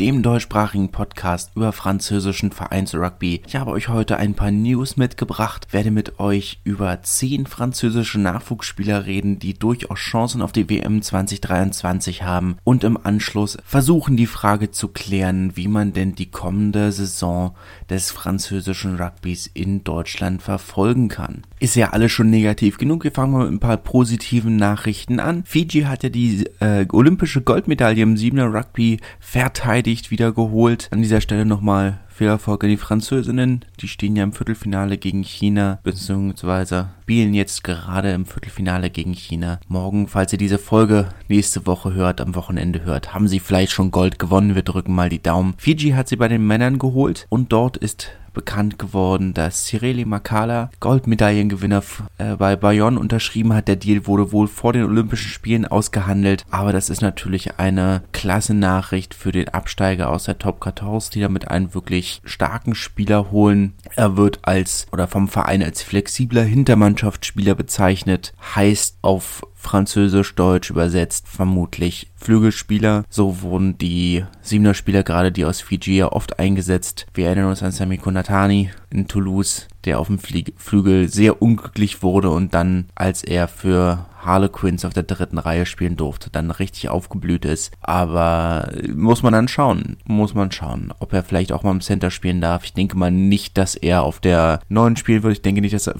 dem deutschsprachigen Podcast über französischen Vereinsrugby. Ich habe euch heute ein paar News mitgebracht, werde mit euch über zehn französische Nachwuchsspieler reden, die durchaus Chancen auf die WM 2023 haben und im Anschluss versuchen die Frage zu klären, wie man denn die kommende Saison des französischen Rugbys in Deutschland verfolgen kann. Ist ja alles schon negativ genug. Wir fangen mal mit ein paar positiven Nachrichten an. Fiji hat ja die äh, olympische Goldmedaille im 7er Rugby verteidigt wieder. An dieser Stelle nochmal viel Erfolg an die Französinnen. Die stehen ja im Viertelfinale gegen China, beziehungsweise spielen jetzt gerade im Viertelfinale gegen China. Morgen, falls ihr diese Folge nächste Woche hört, am Wochenende hört, haben sie vielleicht schon Gold gewonnen. Wir drücken mal die Daumen. Fiji hat sie bei den Männern geholt und dort ist bekannt geworden, dass Cireli Makala, Goldmedaillengewinner äh, bei Bayonne, unterschrieben hat. Der Deal wurde wohl vor den Olympischen Spielen ausgehandelt, aber das ist natürlich eine klasse Nachricht für den Absteiger aus der Top 14, die damit einen wirklich starken Spieler holen. Er wird als oder vom Verein als flexibler Hintermannschaftsspieler bezeichnet, heißt auf Französisch-Deutsch übersetzt vermutlich Flügelspieler. So wurden die Siebener Spieler gerade die aus Fiji ja oft eingesetzt. Wir erinnern uns an Sami Konatani in Toulouse, der auf dem Flügel sehr unglücklich wurde und dann, als er für Harlequins auf der dritten Reihe spielen durfte, dann richtig aufgeblüht ist. Aber muss man dann schauen, muss man schauen, ob er vielleicht auch mal im Center spielen darf. Ich denke mal nicht, dass er auf der 9 spielen wird. Ich denke nicht, dass er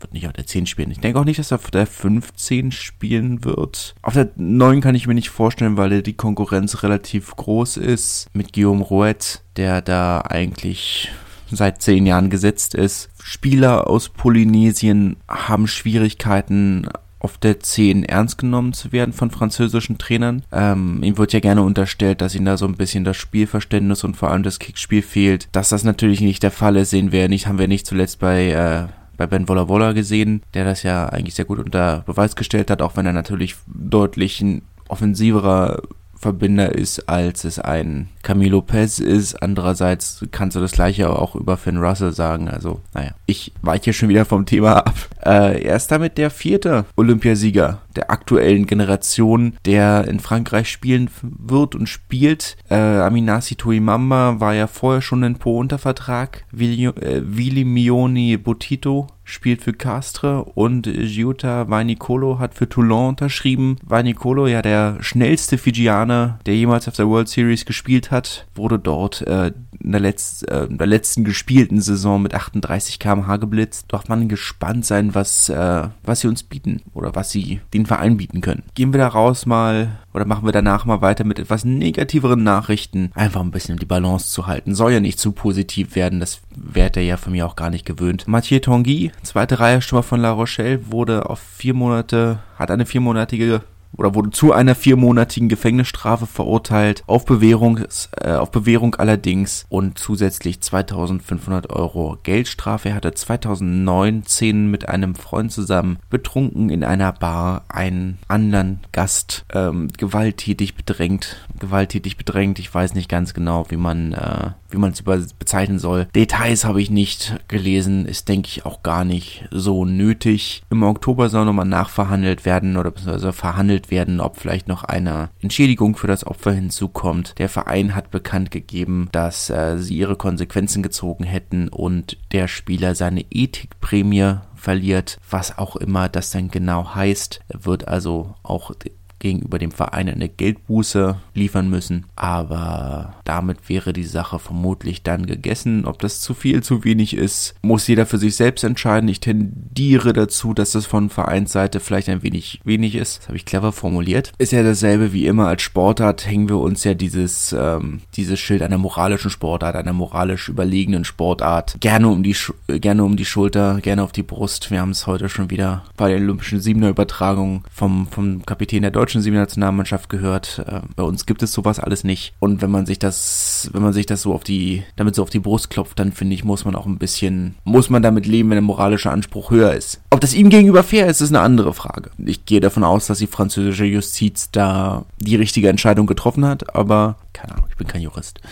wird nicht auf der 10 spielen. Ich denke auch nicht, dass er auf der 15 spielen wird. Auf der 9 kann ich mir nicht vorstellen, weil die Konkurrenz relativ groß ist. Mit Guillaume Rouet, der da eigentlich seit zehn Jahren gesetzt ist. Spieler aus Polynesien haben Schwierigkeiten auf der 10 ernst genommen zu werden von französischen Trainern. Ähm, ihm wird ja gerne unterstellt, dass ihm da so ein bisschen das Spielverständnis und vor allem das Kickspiel fehlt. Dass das natürlich nicht der Fall ist, sehen wir nicht, haben wir nicht zuletzt bei äh, bei Ben Wolla Wolla gesehen, der das ja eigentlich sehr gut unter Beweis gestellt hat, auch wenn er natürlich deutlich ein offensiverer Verbinder ist, als es ein Camilo Lopez ist. Andererseits kannst du das gleiche auch über Finn Russell sagen. Also, naja, ich weiche schon wieder vom Thema ab. Äh, er ist damit der vierte Olympiasieger der aktuellen Generation, der in Frankreich spielen wird und spielt. Äh, Aminasi Tuimamba war ja vorher schon in Po unter Vertrag. Vili, äh, Botito spielt für Castre und Giuta Vainicolo hat für Toulon unterschrieben. Vainicolo, ja der schnellste Fijianer, der jemals auf der World Series gespielt hat, wurde dort äh, in, der Letz-, äh, in der letzten gespielten Saison mit 38 km/h geblitzt. Darf man gespannt sein, was, äh, was sie uns bieten oder was sie den Verein bieten können. Gehen wir daraus mal oder machen wir danach mal weiter mit etwas negativeren Nachrichten. Einfach ein bisschen die Balance zu halten. Soll ja nicht zu positiv werden, das wäre er ja von mir auch gar nicht gewöhnt. Mathieu Tanguy, zweite Reihe Stürmer von La Rochelle, wurde auf vier Monate, hat eine viermonatige oder wurde zu einer viermonatigen Gefängnisstrafe verurteilt, auf Bewährung, äh, auf Bewährung allerdings und zusätzlich 2500 Euro Geldstrafe. Er hatte 2019 mit einem Freund zusammen betrunken in einer Bar einen anderen Gast ähm, gewalttätig bedrängt. Gewalttätig bedrängt, ich weiß nicht ganz genau, wie man äh, wie man es bezeichnen soll. Details habe ich nicht gelesen, ist denke ich auch gar nicht so nötig. Im Oktober soll nochmal nachverhandelt werden oder beziehungsweise verhandelt werden, ob vielleicht noch eine Entschädigung für das Opfer hinzukommt. Der Verein hat bekannt gegeben, dass äh, sie ihre Konsequenzen gezogen hätten und der Spieler seine Ethikprämie verliert, was auch immer das dann genau heißt, wird also auch gegenüber dem Verein eine Geldbuße liefern müssen. Aber damit wäre die Sache vermutlich dann gegessen. Ob das zu viel, zu wenig ist, muss jeder für sich selbst entscheiden. Ich tendiere dazu, dass das von Vereinsseite vielleicht ein wenig wenig ist. Das habe ich clever formuliert. Ist ja dasselbe wie immer als Sportart hängen wir uns ja dieses, ähm, dieses Schild einer moralischen Sportart, einer moralisch überlegenen Sportart gerne um die, gerne um die Schulter, gerne auf die Brust. Wir haben es heute schon wieder bei den Olympischen Siebener Übertragungen vom, vom Kapitän der Deutschen deutschen Siebennationalmannschaft gehört. Äh, bei uns gibt es sowas alles nicht. Und wenn man sich das, wenn man sich das so auf die, damit so auf die Brust klopft, dann finde ich, muss man auch ein bisschen, muss man damit leben, wenn der moralische Anspruch höher ist. Ob das ihm gegenüber fair ist, ist eine andere Frage. Ich gehe davon aus, dass die französische Justiz da die richtige Entscheidung getroffen hat, aber keine Ahnung, ich bin kein Jurist.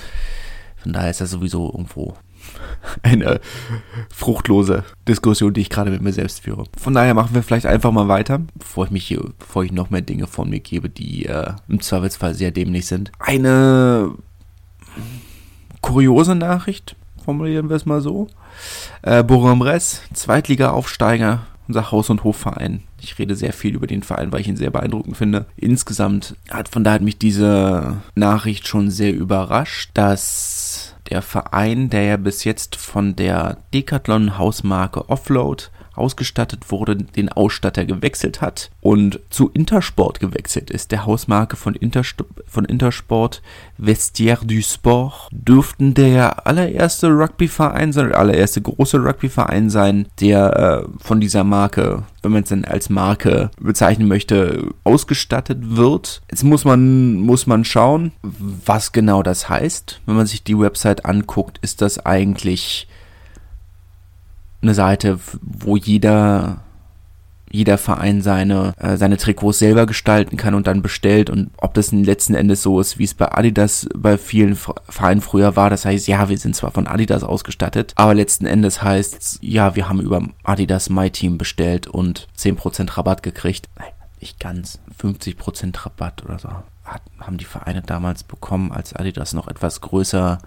Von daher ist das sowieso irgendwo eine fruchtlose Diskussion, die ich gerade mit mir selbst führe. Von daher machen wir vielleicht einfach mal weiter, bevor ich mich hier, bevor ich noch mehr Dinge von mir gebe, die äh, im Zweifelsfall sehr dämlich sind. Eine kuriose Nachricht, formulieren wir es mal so. Äh, Bourg-en-Bresse, Zweitliga-Aufsteiger, unser Haus- und Hofverein. Ich rede sehr viel über den Verein, weil ich ihn sehr beeindruckend finde. Insgesamt hat von daher hat mich diese Nachricht schon sehr überrascht, dass der Verein, der ja bis jetzt von der Decathlon Hausmarke Offload ausgestattet wurde, den Ausstatter gewechselt hat und zu Intersport gewechselt ist, der Hausmarke von, Interst von Intersport Vestiaire du Sport, dürften der allererste Rugbyverein sein, der allererste große Rugbyverein sein, der äh, von dieser Marke, wenn man es denn als Marke bezeichnen möchte, ausgestattet wird. Jetzt muss man, muss man schauen, was genau das heißt. Wenn man sich die Website anguckt, ist das eigentlich eine Seite, wo jeder jeder Verein seine, äh, seine Trikots selber gestalten kann und dann bestellt und ob das letzten Endes so ist, wie es bei Adidas bei vielen Vereinen früher war. Das heißt, ja, wir sind zwar von Adidas ausgestattet, aber letzten Endes heißt ja, wir haben über Adidas My Team bestellt und 10% Rabatt gekriegt. Nein, nicht ganz. 50% Rabatt oder so. Hat, haben die Vereine damals bekommen, als Adidas noch etwas größer,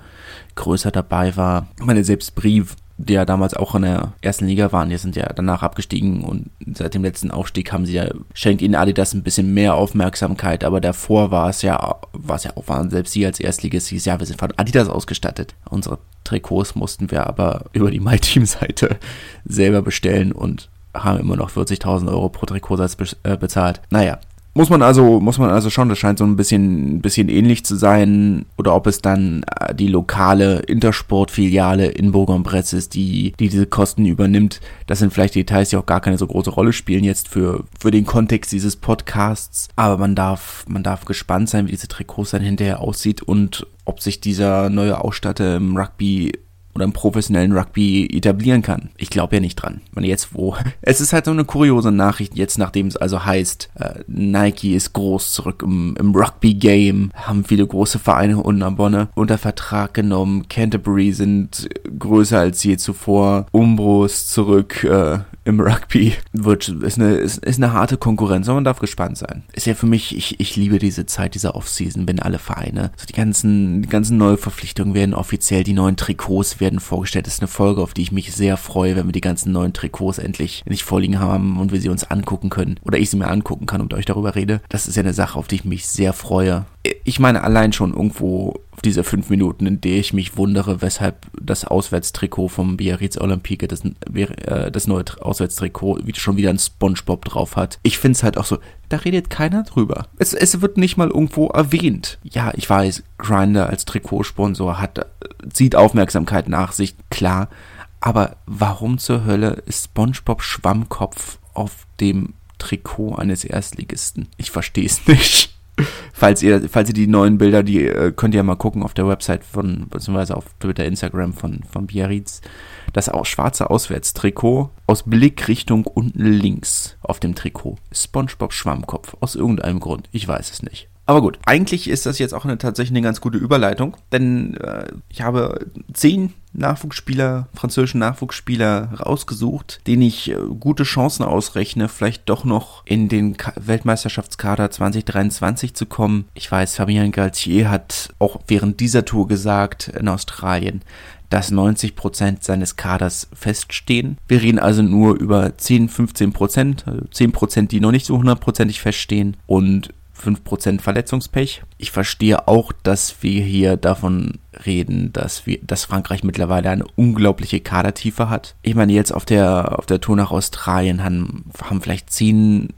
größer dabei war. Ich meine, selbst Brief die ja damals auch in der ersten Liga waren, die sind ja danach abgestiegen und seit dem letzten Aufstieg haben sie ja, schenkt ihnen Adidas ein bisschen mehr Aufmerksamkeit, aber davor war es ja, war es ja auch, waren selbst sie als Erstligist ja, wir sind von Adidas ausgestattet. Unsere Trikots mussten wir aber über die MyTeam-Seite selber bestellen und haben immer noch 40.000 Euro pro Trikotsatz äh, bezahlt. Naja, muss man also, muss man also schon, das scheint so ein bisschen, bisschen ähnlich zu sein, oder ob es dann äh, die lokale Intersport-Filiale in Bourg-en-Bresse ist, die, die diese Kosten übernimmt. Das sind vielleicht Details, die auch gar keine so große Rolle spielen jetzt für, für den Kontext dieses Podcasts. Aber man darf, man darf gespannt sein, wie diese Trikots dann hinterher aussieht und ob sich dieser neue Ausstatter im Rugby oder im professionellen Rugby etablieren kann. Ich glaube ja nicht dran. Man jetzt wo. Es ist halt so eine kuriose Nachricht, jetzt nachdem es also heißt, äh, Nike ist groß zurück im, im Rugby-Game, haben viele große Vereine unter Bonne unter Vertrag genommen, Canterbury sind größer als je zuvor, Umbros zurück äh, im Rugby. Wird, ist, eine, ist, ist eine harte Konkurrenz, aber man darf gespannt sein. Ist ja für mich, ich, ich liebe diese Zeit, dieser Offseason, wenn alle Vereine, so die ganzen, die ganzen neue Verpflichtungen werden offiziell, die neuen Trikots werden vorgestellt. Das ist eine Folge, auf die ich mich sehr freue, wenn wir die ganzen neuen Trikots endlich, endlich vorliegen haben und wir sie uns angucken können. Oder ich sie mir angucken kann und euch darüber rede. Das ist ja eine Sache, auf die ich mich sehr freue. Ich meine, allein schon irgendwo diese fünf Minuten, in der ich mich wundere, weshalb das Auswärtstrikot vom Biarritz Olympique, das, äh, das neue Auswärtstrikot, schon wieder ein Spongebob drauf hat. Ich finde es halt auch so, da redet keiner drüber. Es, es wird nicht mal irgendwo erwähnt. Ja, ich weiß, Grinder als Trikotsponsor hat, zieht Aufmerksamkeit nach sich, klar. Aber warum zur Hölle ist SpongeBob Schwammkopf auf dem Trikot eines Erstligisten? Ich verstehe es nicht falls ihr, falls ihr die neuen Bilder, die äh, könnt ihr mal gucken auf der Website von, beziehungsweise auf Twitter, Instagram von, von Biarritz. Das auch schwarze Auswärtstrikot aus Blickrichtung unten links auf dem Trikot. SpongeBob Schwammkopf. Aus irgendeinem Grund. Ich weiß es nicht. Aber gut, eigentlich ist das jetzt auch eine, tatsächlich eine ganz gute Überleitung, denn äh, ich habe zehn Nachwuchsspieler, französische Nachwuchsspieler rausgesucht, denen ich äh, gute Chancen ausrechne, vielleicht doch noch in den Ka Weltmeisterschaftskader 2023 zu kommen. Ich weiß, Fabien Galtier hat auch während dieser Tour gesagt in Australien, dass 90 Prozent seines Kaders feststehen. Wir reden also nur über 10, 15%, Prozent, 10%, Prozent, die noch nicht so hundertprozentig feststehen und 5% Verletzungspech. Ich verstehe auch, dass wir hier davon reden, dass wir, dass Frankreich mittlerweile eine unglaubliche Kadertiefe hat. Ich meine, jetzt auf der, auf der Tour nach Australien haben, haben vielleicht zehn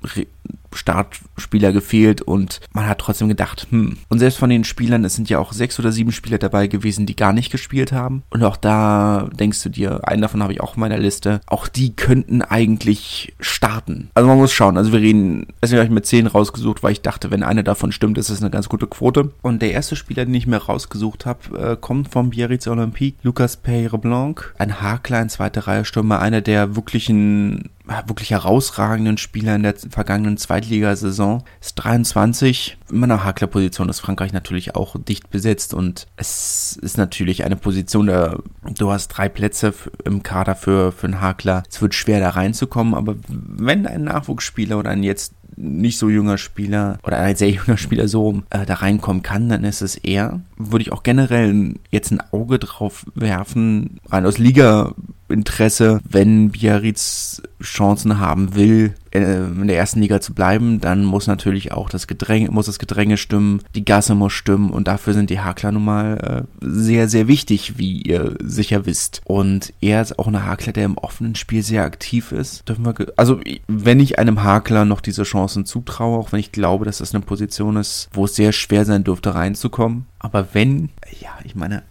Startspieler gefehlt und man hat trotzdem gedacht, hm. Und selbst von den Spielern, es sind ja auch sechs oder sieben Spieler dabei gewesen, die gar nicht gespielt haben. Und auch da denkst du dir, einen davon habe ich auch in meiner Liste, auch die könnten eigentlich starten. Also man muss schauen. Also wir reden, deswegen habe ich mit zehn rausgesucht, weil ich dachte, wenn eine davon stimmt, ist das eine ganz gute Quote. Und der erste Spieler, den ich mir rausgesucht habe, äh, kommt vom Biarritz Olympique, Lucas Peyre Blanc, ein Hakler, ein zweite Reihe Stürmer, einer der wirklichen wirklich herausragenden Spieler in der vergangenen Zweitligasaison. Ist 23. In meiner Hakler-Position ist Frankreich natürlich auch dicht besetzt und es ist natürlich eine Position, da du hast drei Plätze im Kader für, für einen Hakler. Es wird schwer da reinzukommen, aber wenn ein Nachwuchsspieler oder ein jetzt nicht so junger Spieler oder ein sehr junger Spieler so äh, da reinkommen kann, dann ist es eher. Würde ich auch generell jetzt ein Auge drauf werfen, rein aus Liga Interesse, wenn Biarritz Chancen haben will, äh, in der ersten Liga zu bleiben, dann muss natürlich auch das Gedränge, muss das Gedränge stimmen, die Gasse muss stimmen und dafür sind die Hakler nun mal äh, sehr, sehr wichtig, wie ihr sicher wisst. Und er ist auch ein Hakler, der im offenen Spiel sehr aktiv ist. Dürfen wir, also wenn ich einem Hakler noch diese Chancen zutraue, auch wenn ich glaube, dass das eine Position ist, wo es sehr schwer sein dürfte reinzukommen, aber wenn, ja, ich meine,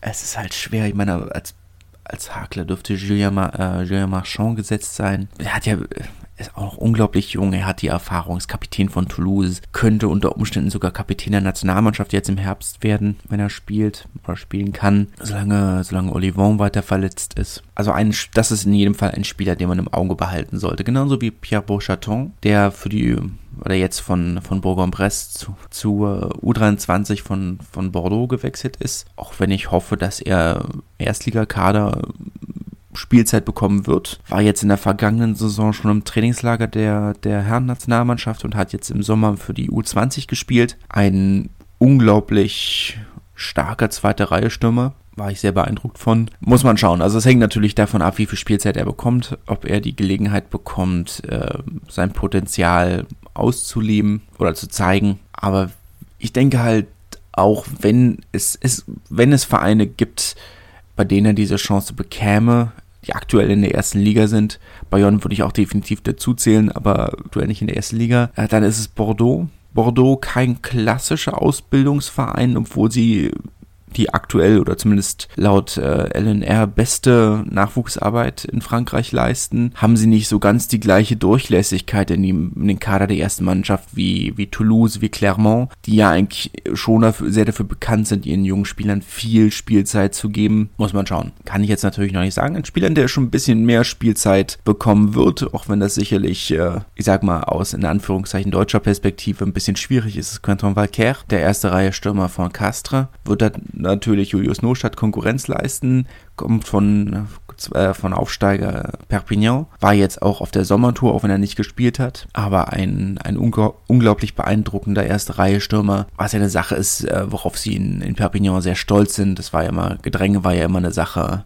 es ist halt schwer, ich meine, als als Hakler dürfte Julien, Mar äh, Julien Marchand gesetzt sein. Er hat ja ist auch unglaublich jung, er hat die Erfahrung, ist Kapitän von Toulouse, könnte unter Umständen sogar Kapitän der Nationalmannschaft jetzt im Herbst werden, wenn er spielt oder spielen kann, solange, solange Olivon weiter verletzt ist. Also ein, das ist in jedem Fall ein Spieler, den man im Auge behalten sollte. Genauso wie Pierre Beauchaton, der für die oder jetzt von, von Bourg-en-Bresse zu, zu uh, U23 von, von Bordeaux gewechselt ist. Auch wenn ich hoffe, dass er Erstligakader Spielzeit bekommen wird. War jetzt in der vergangenen Saison schon im Trainingslager der, der Herren-Nationalmannschaft und hat jetzt im Sommer für die U20 gespielt. Ein unglaublich starker zweite Reihe Stürmer. War ich sehr beeindruckt von. Muss man schauen. Also es hängt natürlich davon ab, wie viel Spielzeit er bekommt, ob er die Gelegenheit bekommt, äh, sein Potenzial auszuleben oder zu zeigen. Aber ich denke halt, auch wenn es, es, wenn es Vereine gibt, bei denen er diese Chance bekäme, die aktuell in der ersten Liga sind. Bayonne würde ich auch definitiv dazu zählen, aber aktuell nicht in der ersten Liga. Äh, dann ist es Bordeaux. Bordeaux kein klassischer Ausbildungsverein, obwohl sie die aktuell oder zumindest laut äh, LNR beste Nachwuchsarbeit in Frankreich leisten, haben sie nicht so ganz die gleiche Durchlässigkeit in, die, in den Kader der ersten Mannschaft wie, wie Toulouse, wie Clermont, die ja eigentlich schon dafür, sehr dafür bekannt sind, ihren jungen Spielern viel Spielzeit zu geben. Muss man schauen. Kann ich jetzt natürlich noch nicht sagen. Ein Spieler, der schon ein bisschen mehr Spielzeit bekommen wird, auch wenn das sicherlich, äh, ich sag mal, aus in Anführungszeichen deutscher Perspektive ein bisschen schwierig ist, ist Quentin Valcaire, der erste Reihe Stürmer von Castres, wird da natürlich Julius Nostadt Konkurrenz leisten, kommt von äh, von Aufsteiger Perpignan, war jetzt auch auf der Sommertour, auch wenn er nicht gespielt hat, aber ein, ein unglaublich beeindruckender erste Reihe Stürmer, was ja eine Sache ist, äh, worauf sie in, in Perpignan sehr stolz sind. Das war ja immer, Gedränge war ja immer eine Sache,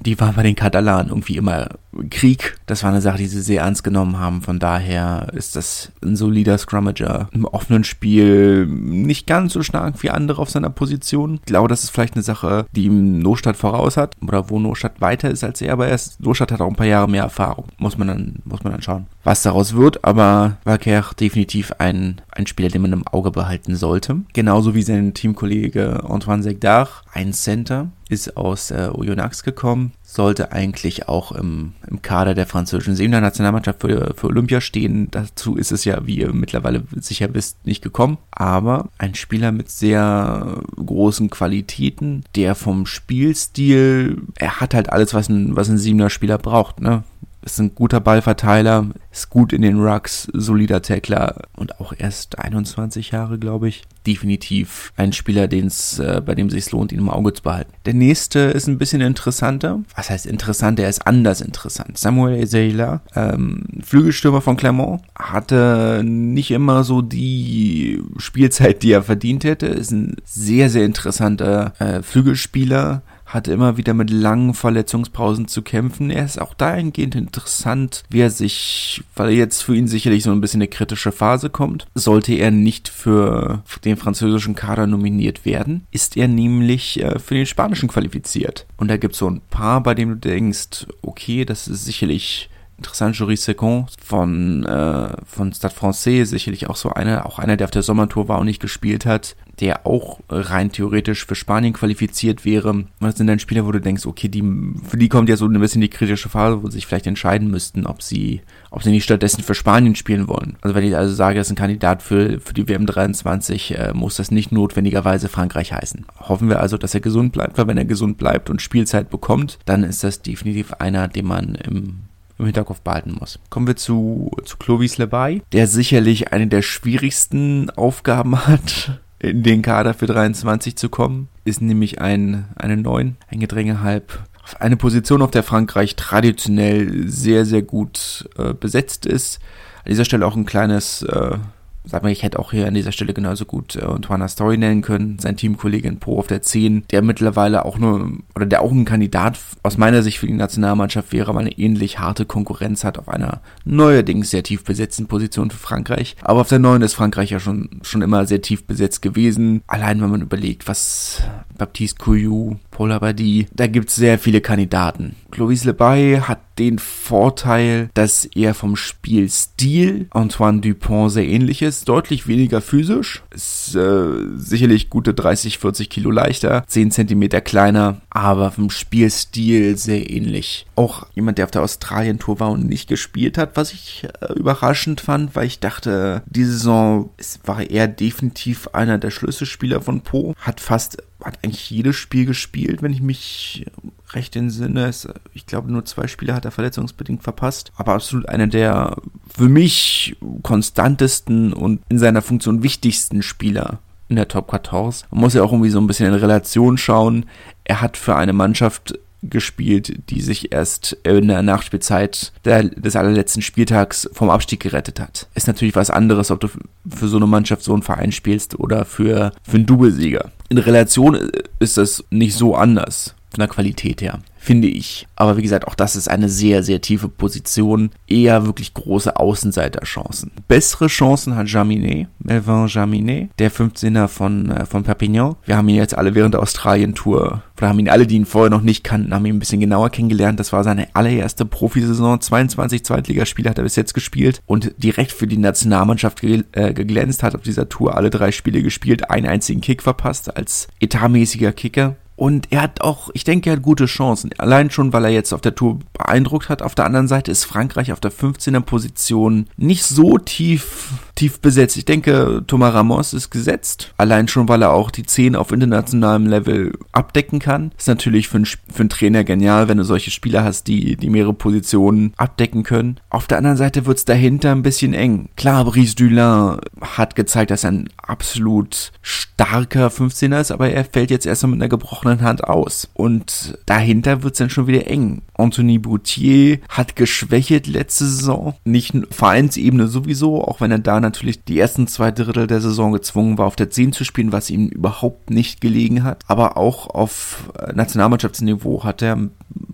die war bei den Katalanen irgendwie immer Krieg. Das war eine Sache, die sie sehr ernst genommen haben. Von daher ist das ein solider Scrummager im offenen Spiel nicht ganz so stark wie andere auf seiner Position. Ich glaube, das ist vielleicht eine Sache, die ihm Nostadt voraus hat oder wo Nostadt weiter ist als er, aber er ist, Nostadt hat auch ein paar Jahre mehr Erfahrung. Muss man dann, muss man dann schauen, was daraus wird, aber Valker definitiv ein, ein Spieler, den man im Auge behalten sollte. Genauso wie sein Teamkollege Antoine Segdar, ein Center, ist aus äh, Oyonnax gekommen, sollte eigentlich auch im, im Kader der französischen Senior-Nationalmannschaft für, für Olympia stehen. Dazu ist es ja, wie ihr mittlerweile sicher wisst, nicht gekommen. Aber ein Spieler mit sehr großen Qualitäten, der vom Spielstil, er hat halt alles, was ein, was ein Siebener-Spieler braucht, ne? Ist ein guter Ballverteiler, ist gut in den Rucks, solider Tackler und auch erst 21 Jahre, glaube ich. Definitiv ein Spieler, den's, äh, bei dem es sich lohnt, ihn im Auge zu behalten. Der nächste ist ein bisschen interessanter. Was heißt interessant? Er ist anders interessant. Samuel Ezeila, ähm, Flügelstürmer von Clermont, hatte nicht immer so die Spielzeit, die er verdient hätte. Ist ein sehr, sehr interessanter äh, Flügelspieler hat immer wieder mit langen Verletzungspausen zu kämpfen. Er ist auch dahingehend interessant, wie er sich, weil jetzt für ihn sicherlich so ein bisschen eine kritische Phase kommt, sollte er nicht für den französischen Kader nominiert werden, ist er nämlich äh, für den spanischen qualifiziert. Und da gibt es so ein paar, bei denen du denkst, okay, das ist sicherlich Interessant, Jury Second von, äh, von Stade Francais, sicherlich auch so einer, auch einer, der auf der Sommertour war und nicht gespielt hat der auch rein theoretisch für Spanien qualifiziert wäre. Das sind dann Spieler, wo du denkst, okay, die, für die kommt ja so ein bisschen die kritische Phase, wo sie sich vielleicht entscheiden müssten, ob sie, ob sie nicht stattdessen für Spanien spielen wollen. Also wenn ich also sage, das ist ein Kandidat für, für die WM 23, äh, muss das nicht notwendigerweise Frankreich heißen. Hoffen wir also, dass er gesund bleibt, weil wenn er gesund bleibt und Spielzeit bekommt, dann ist das definitiv einer, den man im im Hinterkopf behalten muss. Kommen wir zu, zu Clovis Lebay, der sicherlich eine der schwierigsten Aufgaben hat in den Kader für 23 zu kommen. Ist nämlich ein, eine 9, ein Gedränge halb eine Position, auf der Frankreich traditionell sehr, sehr gut äh, besetzt ist. An dieser Stelle auch ein kleines äh, Sag mal, ich hätte auch hier an dieser Stelle genauso gut äh, Antoine Story nennen können, sein Teamkollege in Po auf der 10, der mittlerweile auch nur, oder der auch ein Kandidat aus meiner Sicht für die Nationalmannschaft wäre, weil eine ähnlich harte Konkurrenz hat auf einer neuerdings sehr tief besetzten Position für Frankreich. Aber auf der 9 ist Frankreich ja schon, schon immer sehr tief besetzt gewesen. Allein wenn man überlegt, was Baptiste Couillou, Paul Abadi, da gibt es sehr viele Kandidaten. Clovis Lebay hat den Vorteil, dass er vom Spielstil Antoine Dupont sehr ähnlich ist. Deutlich weniger physisch. Ist äh, sicherlich gute 30, 40 Kilo leichter. 10 Zentimeter kleiner. Aber vom Spielstil sehr ähnlich. Auch jemand, der auf der Australien-Tour war und nicht gespielt hat, was ich äh, überraschend fand, weil ich dachte, diese Saison war er definitiv einer der Schlüsselspieler von Po. Hat fast, hat eigentlich jedes Spiel gespielt, wenn ich mich recht entsinne. Ich glaube, nur zwei Spiele hat er verletzungsbedingt verpasst. Aber absolut einer der für mich konstantesten und in seiner Funktion wichtigsten Spieler in der Top 14. Man muss ja auch irgendwie so ein bisschen in Relation schauen. Er hat für eine Mannschaft gespielt, die sich erst in der Nachspielzeit der, des allerletzten Spieltags vom Abstieg gerettet hat. Ist natürlich was anderes, ob du für so eine Mannschaft so einen Verein spielst oder für, für einen Doublesieger. In Relation ist das nicht so anders von der Qualität her finde ich. Aber wie gesagt, auch das ist eine sehr, sehr tiefe Position. Eher wirklich große Außenseiterchancen. Bessere Chancen hat Jaminet, Melvin Jaminet, der 15er von, äh, von Perpignan. Wir haben ihn jetzt alle während der Australien-Tour, oder haben ihn alle, die ihn vorher noch nicht kannten, haben ihn ein bisschen genauer kennengelernt. Das war seine allererste Profisaison. 22 Zweitligaspiele hat er bis jetzt gespielt und direkt für die Nationalmannschaft ge äh, geglänzt, hat auf dieser Tour alle drei Spiele gespielt, einen einzigen Kick verpasst als etatmäßiger Kicker. Und er hat auch, ich denke, er hat gute Chancen. Allein schon, weil er jetzt auf der Tour beeindruckt hat. Auf der anderen Seite ist Frankreich auf der 15er Position nicht so tief, tief besetzt. Ich denke, Thomas Ramos ist gesetzt. Allein schon, weil er auch die 10 auf internationalem Level abdecken kann. Ist natürlich für einen, für einen Trainer genial, wenn du solche Spieler hast, die, die mehrere Positionen abdecken können. Auf der anderen Seite wird es dahinter ein bisschen eng. Klar, Brice Dulin hat gezeigt, dass er ein absolut starker 15er ist, aber er fällt jetzt erstmal mit einer gebrochenen Hand aus. Und dahinter wird es dann schon wieder eng. Anthony Boutier hat geschwächt letzte Saison. Nicht Vereinsebene sowieso, auch wenn er da natürlich die ersten zwei Drittel der Saison gezwungen war, auf der 10 zu spielen, was ihm überhaupt nicht gelegen hat. Aber auch auf äh, Nationalmannschaftsniveau hat er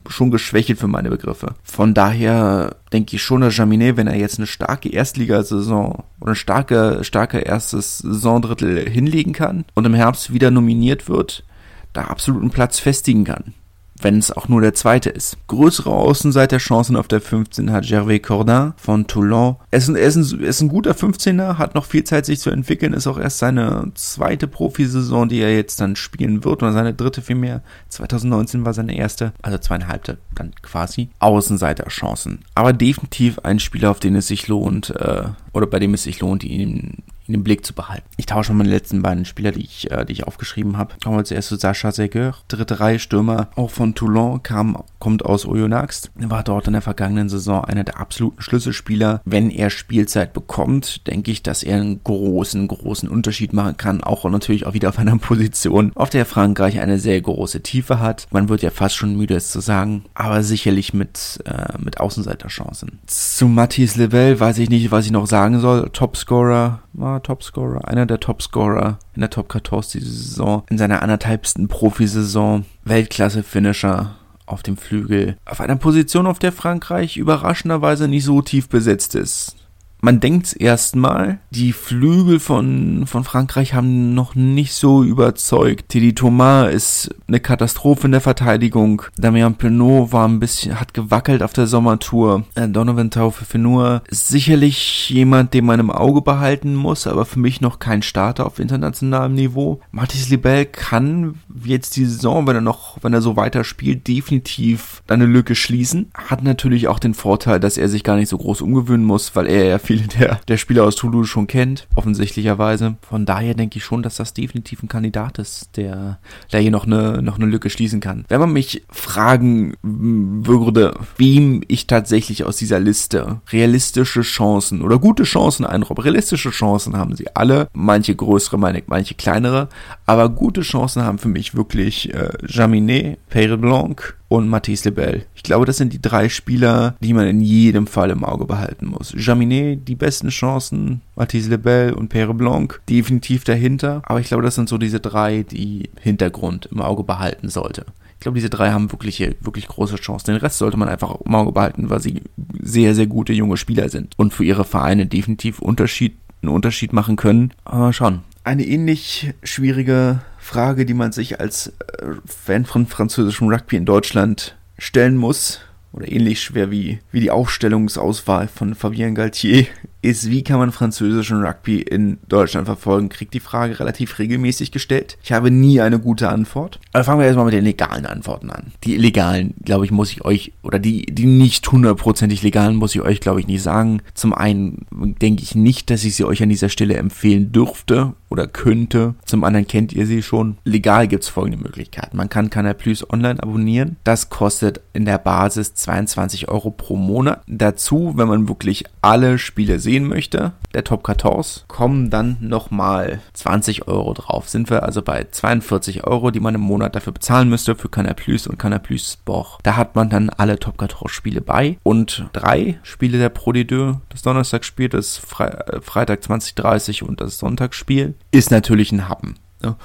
schon geschwächelt für meine Begriffe. Von daher denke ich schon, dass Jaminet, wenn er jetzt eine starke Erstligasaison oder ein starke, starke erstes Saisondrittel hinlegen kann und im Herbst wieder nominiert wird, da absoluten Platz festigen kann wenn es auch nur der zweite ist. Größere Außenseiterchancen auf der 15 hat Gervais Cordin von Toulon. Er ist, ein, er, ist ein, er ist ein guter 15er, hat noch viel Zeit sich zu entwickeln, ist auch erst seine zweite Profisaison, die er jetzt dann spielen wird, oder seine dritte vielmehr. 2019 war seine erste, also zweieinhalbte dann quasi. Außenseiterchancen. Aber definitiv ein Spieler, auf den es sich lohnt, äh, oder bei dem es sich lohnt, ihn in den Blick zu behalten. Ich tausche die letzten beiden Spieler, die ich, äh, die ich aufgeschrieben habe. Kommen wir zuerst zu Sascha Seguer, dritte Reihe Stürmer, auch von Toulon, kam, kommt aus Oyonnax, war dort in der vergangenen Saison einer der absoluten Schlüsselspieler. Wenn er Spielzeit bekommt, denke ich, dass er einen großen, großen Unterschied machen kann, auch natürlich auch wieder auf einer Position, auf der Frankreich eine sehr große Tiefe hat. Man wird ja fast schon müde, es zu sagen, aber sicherlich mit, äh, mit Außenseiterchancen. Zu Matthias Lebel weiß ich nicht, was ich noch sagen soll. Topscorer war Topscorer, einer der Topscorer in der Top 14 diese Saison, in seiner anderthalbsten Profisaison, Weltklasse-Finisher auf dem Flügel, auf einer Position, auf der Frankreich überraschenderweise nicht so tief besetzt ist. Man denkt erstmal, die Flügel von, von Frankreich haben noch nicht so überzeugt. Teddy Thomas ist eine Katastrophe in der Verteidigung. Damien Penaud war ein bisschen, hat gewackelt auf der Sommertour. Äh, Donovan Taufefenur ist sicherlich jemand, den man im Auge behalten muss, aber für mich noch kein Starter auf internationalem Niveau. Mathis Libel kann jetzt die Saison, wenn er noch, wenn er so weiter spielt, definitiv eine Lücke schließen. Hat natürlich auch den Vorteil, dass er sich gar nicht so groß umgewöhnen muss, weil er ja viele der, der Spieler aus Toulouse schon kennt, offensichtlicherweise. Von daher denke ich schon, dass das definitiv ein Kandidat ist, der, der hier noch eine, noch eine Lücke schließen kann. Wenn man mich fragen würde, wem ich tatsächlich aus dieser Liste realistische Chancen oder gute Chancen einräume, realistische Chancen haben sie alle, manche größere, manche kleinere, aber gute Chancen haben für mich wirklich äh, Jaminet, Peyre Blanc, und Mathis Lebel. Ich glaube, das sind die drei Spieler, die man in jedem Fall im Auge behalten muss. Jaminet, die besten Chancen, Mathis Lebel und Pere Blanc definitiv dahinter. Aber ich glaube, das sind so diese drei, die Hintergrund im Auge behalten sollte. Ich glaube, diese drei haben wirklich, wirklich große Chancen. Den Rest sollte man einfach im Auge behalten, weil sie sehr, sehr gute junge Spieler sind und für ihre Vereine definitiv Unterschied, einen Unterschied machen können. Aber schon. Eine ähnlich schwierige Frage, die man sich als äh, Fan von französischem Rugby in Deutschland stellen muss, oder ähnlich schwer wie, wie die Aufstellungsauswahl von Fabien Galtier ist, wie kann man französischen Rugby in Deutschland verfolgen, kriegt die Frage relativ regelmäßig gestellt. Ich habe nie eine gute Antwort. Aber fangen wir erstmal mit den legalen Antworten an. Die illegalen, glaube ich, muss ich euch, oder die, die nicht hundertprozentig legalen, muss ich euch, glaube ich, nicht sagen. Zum einen denke ich nicht, dass ich sie euch an dieser Stelle empfehlen dürfte oder könnte. Zum anderen kennt ihr sie schon. Legal gibt es folgende Möglichkeiten. Man kann Canal Plus online abonnieren. Das kostet in der Basis 22 Euro pro Monat. Dazu, wenn man wirklich alle Spiele sehen möchte, der Top 14, kommen dann nochmal 20 Euro drauf. Sind wir also bei 42 Euro, die man im Monat dafür bezahlen müsste für Canal Plus und Canal Plus Sport. Da hat man dann alle Top 14 Spiele bei und drei Spiele der Pro D2. Das Donnerstagsspiel, das Fre äh, Freitag 2030 und das Sonntagsspiel ist natürlich ein Happen. Ja.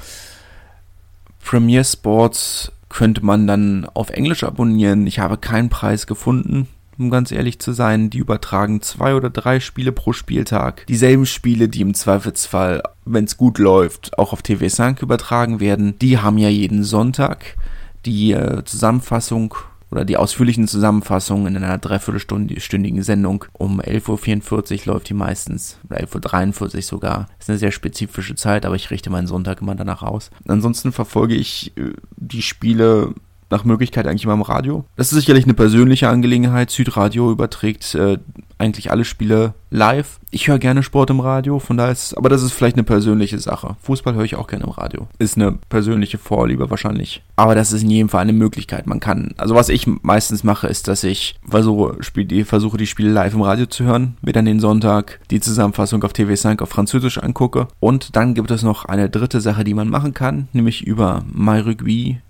Premier Sports könnte man dann auf Englisch abonnieren. Ich habe keinen Preis gefunden um ganz ehrlich zu sein, die übertragen zwei oder drei Spiele pro Spieltag. Dieselben Spiele, die im Zweifelsfall, wenn es gut läuft, auch auf TV5 übertragen werden, die haben ja jeden Sonntag die äh, Zusammenfassung oder die ausführlichen Zusammenfassungen in einer dreiviertelstündigen Sendung. Um 11.44 Uhr läuft die meistens, oder 11.43 Uhr sogar. Ist eine sehr spezifische Zeit, aber ich richte meinen Sonntag immer danach aus. Ansonsten verfolge ich äh, die Spiele nach Möglichkeit eigentlich immer im Radio. Das ist sicherlich eine persönliche Angelegenheit. Südradio überträgt äh, eigentlich alle Spiele live. Ich höre gerne Sport im Radio, von daher ist, aber das ist vielleicht eine persönliche Sache. Fußball höre ich auch gerne im Radio. Ist eine persönliche Vorliebe wahrscheinlich. Aber das ist in jedem Fall eine Möglichkeit. Man kann, also was ich meistens mache, ist, dass ich versuche, versuche die Spiele live im Radio zu hören, mir dann den Sonntag die Zusammenfassung auf TV5 auf Französisch angucke. Und dann gibt es noch eine dritte Sache, die man machen kann, nämlich über MyRugby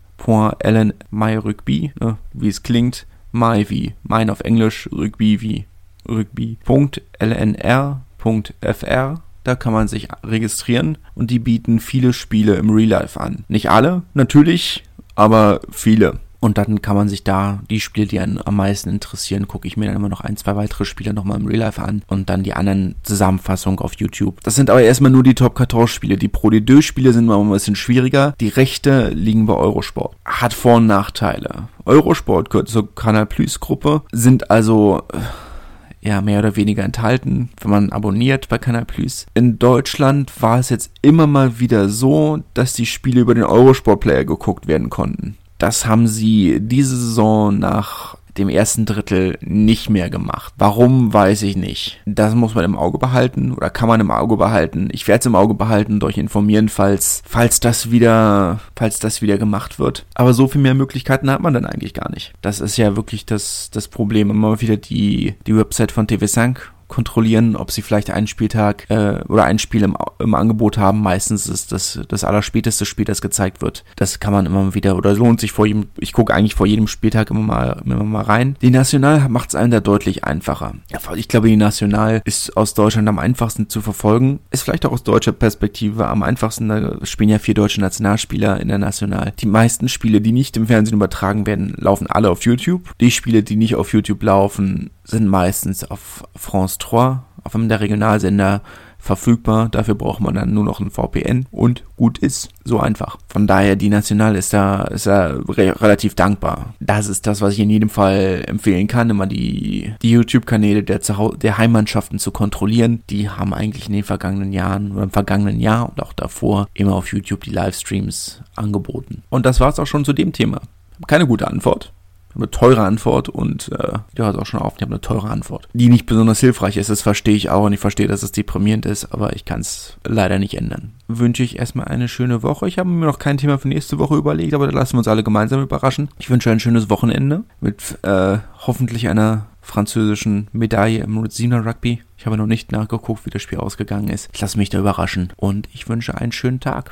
Rugby, ne, wie es klingt, My wie, mein auf Englisch, Rugby wie, Rugby.lnr.fr. Da kann man sich registrieren und die bieten viele Spiele im Real Life an. Nicht alle, natürlich, aber viele. Und dann kann man sich da die Spiele, die einen am meisten interessieren, gucke ich mir dann immer noch ein, zwei weitere Spiele nochmal im Real Life an und dann die anderen Zusammenfassungen auf YouTube. Das sind aber erstmal nur die Top 14 Spiele. Die Pro D2 Spiele sind mal ein bisschen schwieriger. Die Rechte liegen bei Eurosport. Hat Vor- und Nachteile. Eurosport gehört zur Kanal Plus Gruppe, sind also äh, ja, mehr oder weniger enthalten, wenn man abonniert bei Kanal Plus. In Deutschland war es jetzt immer mal wieder so, dass die Spiele über den Eurosport Player geguckt werden konnten. Das haben sie diese Saison nach dem ersten Drittel nicht mehr gemacht. Warum, weiß ich nicht. Das muss man im Auge behalten oder kann man im Auge behalten. Ich werde es im Auge behalten und euch informieren, falls, falls das wieder, falls das wieder gemacht wird. Aber so viel mehr Möglichkeiten hat man dann eigentlich gar nicht. Das ist ja wirklich das, das Problem. Immer wieder die, die Website von TV5 kontrollieren, ob sie vielleicht einen Spieltag äh, oder ein Spiel im, im Angebot haben. Meistens ist das das allerspäteste Spiel, das gezeigt wird. Das kann man immer wieder oder lohnt sich vor jedem, ich gucke eigentlich vor jedem Spieltag immer mal, immer mal rein. Die National macht es einem da deutlich einfacher. Ich glaube, die National ist aus Deutschland am einfachsten zu verfolgen. Ist vielleicht auch aus deutscher Perspektive am einfachsten. Da spielen ja vier deutsche Nationalspieler in der National. Die meisten Spiele, die nicht im Fernsehen übertragen werden, laufen alle auf YouTube. Die Spiele, die nicht auf YouTube laufen, sind meistens auf France 3, auf einem der Regionalsender verfügbar. Dafür braucht man dann nur noch ein VPN und gut ist. So einfach. Von daher, die National ist da, ist da re relativ dankbar. Das ist das, was ich in jedem Fall empfehlen kann, immer die, die YouTube-Kanäle der, der Heimmannschaften zu kontrollieren. Die haben eigentlich in den vergangenen Jahren oder im vergangenen Jahr und auch davor immer auf YouTube die Livestreams angeboten. Und das war's auch schon zu dem Thema. Keine gute Antwort eine teure Antwort und äh, ja, hört auch schon auf, ich habe eine teure Antwort. Die nicht besonders hilfreich ist, das verstehe ich auch und ich verstehe, dass es deprimierend ist, aber ich kann es leider nicht ändern. Wünsche ich erstmal eine schöne Woche. Ich habe mir noch kein Thema für nächste Woche überlegt, aber da lassen wir uns alle gemeinsam überraschen. Ich wünsche ein schönes Wochenende mit äh, hoffentlich einer französischen Medaille im 7 Rugby. Ich habe noch nicht nachgeguckt, wie das Spiel ausgegangen ist. Ich lasse mich da überraschen und ich wünsche einen schönen Tag.